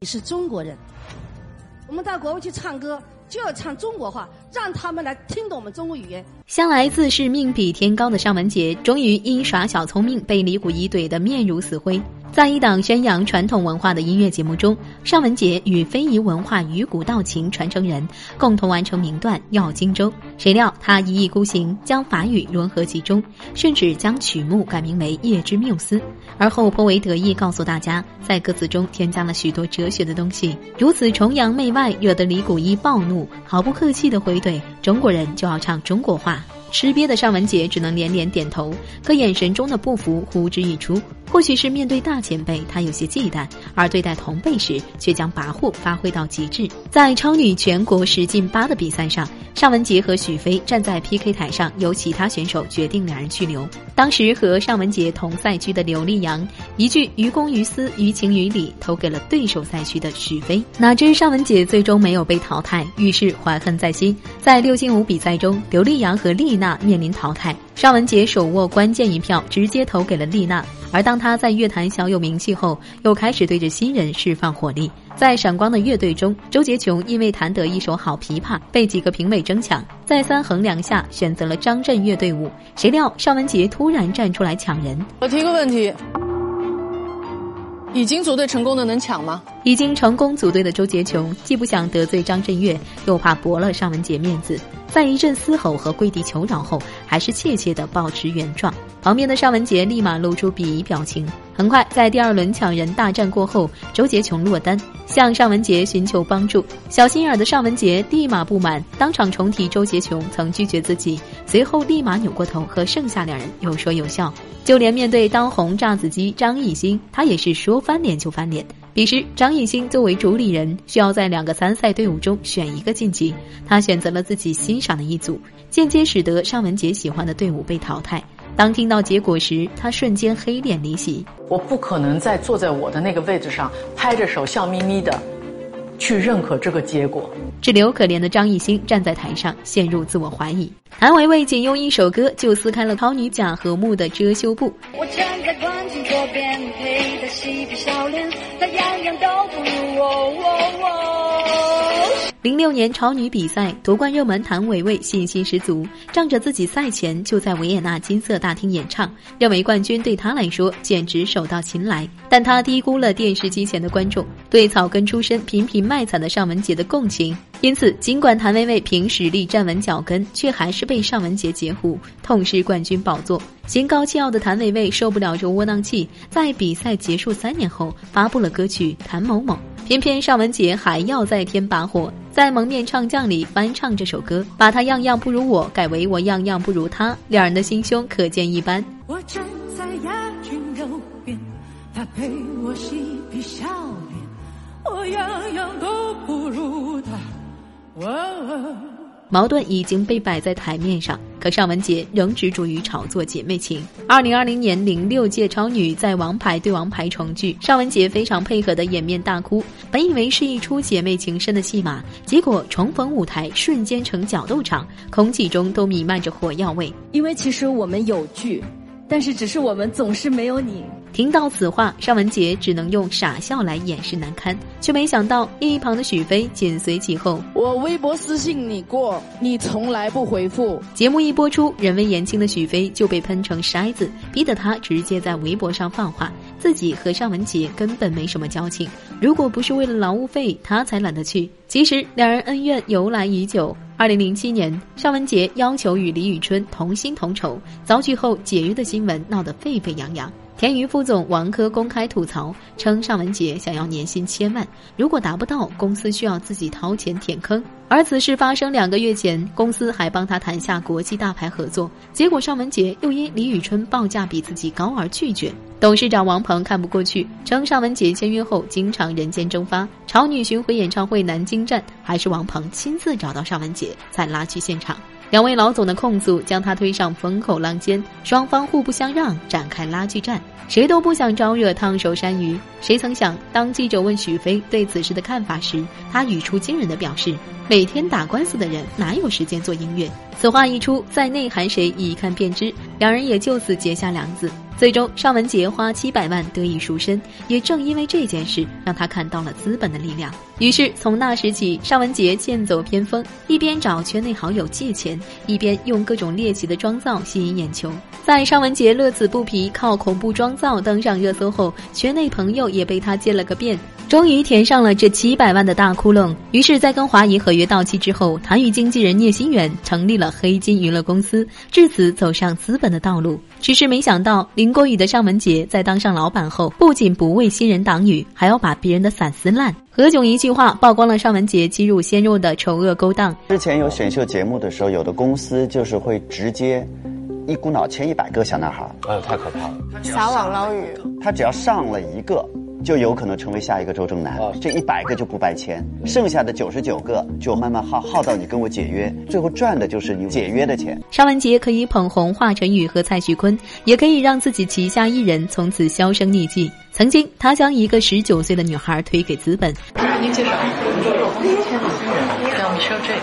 你是中国人。我们到国外去唱歌，就要唱中国话，让他们来听懂我们中国语言。向来自视命比天高的尚雯婕，终于因耍小聪明被李谷一怼得面如死灰。在一档宣扬传统文化的音乐节目中，尚雯婕与非遗文化鱼骨道琴传承人共同完成名段《耀荆州》。谁料她一意孤行，将法语融合其中，甚至将曲目改名为《夜之缪斯》，而后颇为得意，告诉大家在歌词中添加了许多哲学的东西。如此崇洋媚外，惹得李谷一暴怒，毫不客气的回怼：“中国人就要唱中国话。”吃瘪的尚雯婕只能连连点头，可眼神中的不服呼之欲出。或许是面对大前辈，她有些忌惮；而对待同辈时，却将跋扈发挥到极致。在超女全国十进八的比赛上，尚雯婕和许飞站在 PK 台上，由其他选手决定两人去留。当时和尚雯婕同赛区的刘力扬，一句于公于私，于情于理，投给了对手赛区的许飞。哪知尚雯婕最终没有被淘汰，于是怀恨在心，在六进五比赛中，刘力扬和丽娜面临淘汰。尚雯婕手握关键一票，直接投给了丽娜。而当她在乐坛小有名气后，又开始对着新人释放火力。在闪光的乐队中，周杰琼因为弹得一手好琵琶，被几个评委争抢。再三衡量下，选择了张震岳队伍。谁料尚雯婕突然站出来抢人。我提个问题。已经组队成功的能抢吗？已经成功组队的周杰琼既不想得罪张震岳，又怕驳了尚雯婕面子，在一阵嘶吼和跪地求饶后，还是怯怯地保持原状。旁边的尚雯婕立马露出鄙夷表情。很快，在第二轮抢人大战过后，周杰琼落单，向尚雯婕寻求帮助。小心眼的尚雯婕立马不满，当场重提周杰琼曾拒绝自己，随后立马扭过头和剩下两人有说有笑。就连面对当红炸子鸡张艺兴，他也是说翻脸就翻脸。彼时，张艺兴作为主理人，需要在两个参赛队伍中选一个晋级，他选择了自己欣赏的一组，间接使得尚雯婕喜欢的队伍被淘汰。当听到结果时，他瞬间黑脸离席。我不可能再坐在我的那个位置上，拍着手笑眯眯的。去认可这个结果。只留可怜的张艺兴站在台上，陷入自我怀疑。谭维维仅用一首歌就撕开了超女假和睦的遮羞布。左边，陪他嬉皮笑脸，他样样都不如我。零六年超女比赛夺冠热门谭维维信心十足，仗着自己赛前就在维也纳金色大厅演唱，认为冠军对她来说简直手到擒来。但她低估了电视机前的观众对草根出身频频卖惨的尚雯婕的共情，因此尽管谭维维凭实力站稳脚跟，却还是被尚雯婕截胡，痛失冠军宝座。心高气傲的谭维维受不了这窝囊气，在比赛结束三年后发布了歌曲《谭某某》。偏偏尚雯婕还要再添把火，在《蒙面唱将》里翻唱这首歌，把他样样不如我改为我样样不如他，两人的心胸可见一斑。我站在鸭群右边，他陪我嬉皮笑脸，我样样都不如他。矛盾已经被摆在台面上，可尚雯婕仍执着于炒作姐妹情。二零二零年零六届超女在王牌对王牌重聚，尚雯婕非常配合的掩面大哭。本以为是一出姐妹情深的戏码，结果重逢舞台瞬间成角斗场，空气中都弥漫着火药味。因为其实我们有剧。但是，只是我们总是没有你。听到此话，尚雯婕只能用傻笑来掩饰难堪，却没想到一旁的许飞紧随其后。我微博私信你过，你从来不回复。节目一播出，人微言轻的许飞就被喷成筛子，逼得他直接在微博上放话，自己和尚雯婕根本没什么交情，如果不是为了劳务费，他才懒得去。其实两人恩怨由来已久。二零零七年，尚雯婕要求与李宇春同薪同酬，遭拒后解约的新闻闹得沸沸扬扬。田余副总王珂公开吐槽称，尚雯婕想要年薪千万，如果达不到，公司需要自己掏钱填坑。而此事发生两个月前，公司还帮他谈下国际大牌合作，结果尚雯婕又因李宇春报价比自己高而拒绝。董事长王鹏看不过去，称尚雯婕签约后经常人间蒸发。潮女巡回演唱会南京站，还是王鹏亲自找到尚雯婕才拉去现场。两位老总的控诉将他推上风口浪尖，双方互不相让，展开拉锯战，谁都不想招惹烫手山芋。谁曾想，当记者问许飞对此事的看法时，他语出惊人的表示：“每天打官司的人哪有时间做音乐？”此话一出，在内涵谁一看便知，两人也就此结下梁子。最终，尚雯婕花七百万得以赎身，也正因为这件事，让她看到了资本的力量。于是，从那时起，尚雯婕剑走偏锋，一边找圈内好友借钱，一边用各种猎奇的妆造吸引眼球。在尚雯婕乐此不疲，靠恐怖妆造登上热搜后，圈内朋友也被他接了个遍。终于填上了这七百万的大窟窿。于是，在跟华谊合约到期之后，他与经纪人聂心远成立了黑金娱乐公司，至此走上资本的道路。只是没想到，林国宇的尚雯婕在当上老板后，不仅不为新人挡雨，还要把别人的伞撕烂。何炅一句话曝光了尚雯婕欺辱鲜肉的丑恶勾当。之前有选秀节目的时候，有的公司就是会直接一股脑签一百个小男孩，哎呦，太可怕了！撒网捞鱼，他只要上了一个。就有可能成为下一个周正南，这一百个就不白签，剩下的九十九个就慢慢耗耗到你跟我解约，最后赚的就是你解约的钱。尚雯婕可以捧红华晨宇和蔡徐坤，也可以让自己旗下艺人从此销声匿迹。曾经，他将一个十九岁的女孩推给资本。您介绍，今天的新人叫 Michelle J，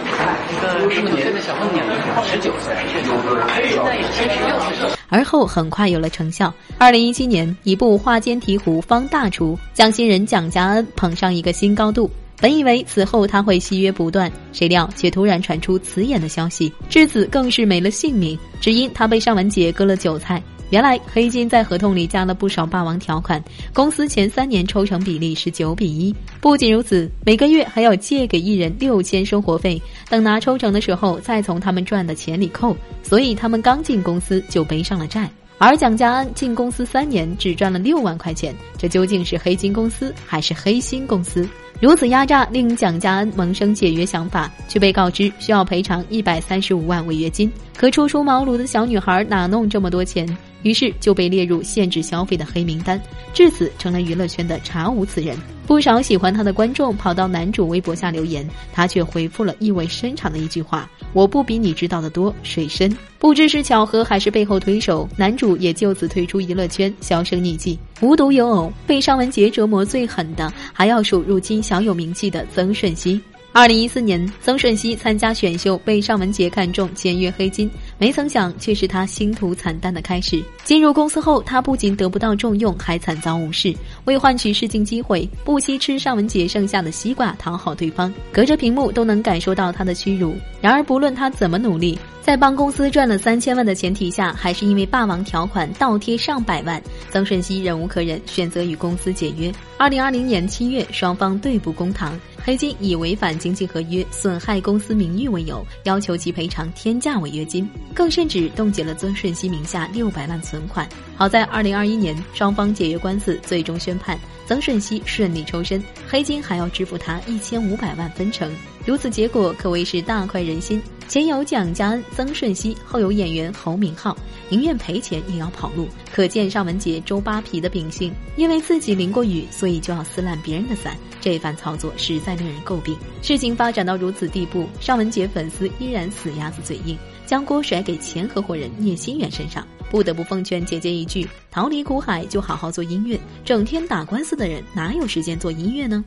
一个十九岁的小姑娘，十九岁，现在也七十六岁。而后很快有了成效。二零一七年，一部《画间提壶》方大厨将新人蒋佳恩捧上一个新高度。本以为此后他会戏约不断，谁料却突然传出辞演的消息，至此更是没了姓名，只因他被尚雯婕割了韭菜。原来黑金在合同里加了不少霸王条款，公司前三年抽成比例是九比一。不仅如此，每个月还要借给艺人六千生活费，等拿抽成的时候再从他们赚的钱里扣。所以他们刚进公司就背上了债。而蒋家安进公司三年只赚了六万块钱，这究竟是黑金公司还是黑心公司？如此压榨令蒋家安萌生解约想法，却被告知需要赔偿一百三十五万违约金。可初出茅庐的小女孩哪弄这么多钱？于是就被列入限制消费的黑名单，至此成了娱乐圈的查无此人。不少喜欢他的观众跑到男主微博下留言，他却回复了意味深长的一句话：“我不比你知道的多，水深。”不知是巧合还是背后推手，男主也就此退出娱乐圈，销声匿迹。无独有偶，被尚雯婕折磨最狠的，还要数如今小有名气的曾舜晞。二零一四年，曾舜晞参加选秀，被尚雯婕看中，签约黑金。没曾想，却是他星途惨淡的开始。进入公司后，他不仅得不到重用，还惨遭无视。为换取试镜机会，不惜吃尚雯婕剩下的西瓜讨好对方。隔着屏幕都能感受到他的屈辱。然而，不论他怎么努力，在帮公司赚了三千万的前提下，还是因为霸王条款倒贴上百万，曾舜晞忍无可忍，选择与公司解约。二零二零年七月，双方对簿公堂。黑金以违反经济合约、损害公司名誉为由，要求其赔偿天价违约金，更甚至冻结了曾舜晞名下六百万存款。好在二零二一年，双方解约官司最终宣判，曾舜晞顺利抽身，黑金还要支付他一千五百万分成。如此结果可谓是大快人心。前有蒋家恩、曾舜晞，后有演员侯明昊，宁愿赔钱也要跑路，可见尚雯婕周扒皮的秉性。因为自己淋过雨，所以就要撕烂别人的伞，这番操作实在令人诟病。事情发展到如此地步，尚雯婕粉丝依然死鸭子嘴硬，将锅甩给前合伙人聂心远身上。不得不奉劝姐姐一句：逃离苦海就好好做音乐，整天打官司的人哪有时间做音乐呢？